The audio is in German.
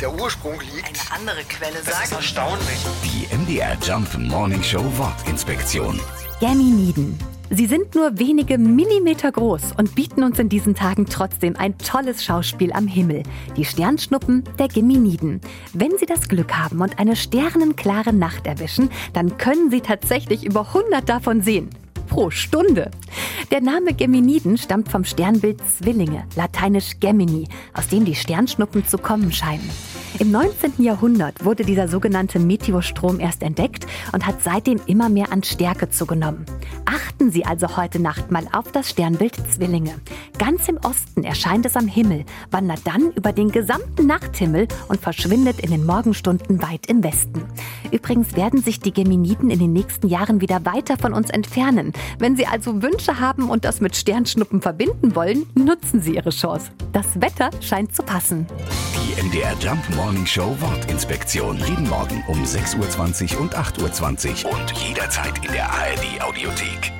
der Ursprung liegt. Eine andere Quelle Das ist sagt. erstaunlich. Die MDR Jump Morning Show Wortinspektion. Geminiden. Sie sind nur wenige Millimeter groß und bieten uns in diesen Tagen trotzdem ein tolles Schauspiel am Himmel. Die Sternschnuppen der Geminiden. Wenn Sie das Glück haben und eine sternenklare Nacht erwischen, dann können Sie tatsächlich über 100 davon sehen. Pro Stunde. Der Name Geminiden stammt vom Sternbild Zwillinge, lateinisch Gemini, aus dem die Sternschnuppen zu kommen scheinen. Im 19. Jahrhundert wurde dieser sogenannte Meteorstrom erst entdeckt und hat seitdem immer mehr an Stärke zugenommen. Achten Sie also heute Nacht mal auf das Sternbild Zwillinge. Ganz im Osten erscheint es am Himmel, wandert dann über den gesamten Nachthimmel und verschwindet in den Morgenstunden weit im Westen. Übrigens werden sich die Geminiden in den nächsten Jahren wieder weiter von uns entfernen. Wenn Sie also Wünsche haben und das mit Sternschnuppen verbinden wollen, nutzen Sie Ihre Chance. Das Wetter scheint zu passen. Die MDR Jump Morning Show Wortinspektion. Jeden Morgen um 6.20 Uhr und 8.20 Uhr und jederzeit in der ARD Audiothek.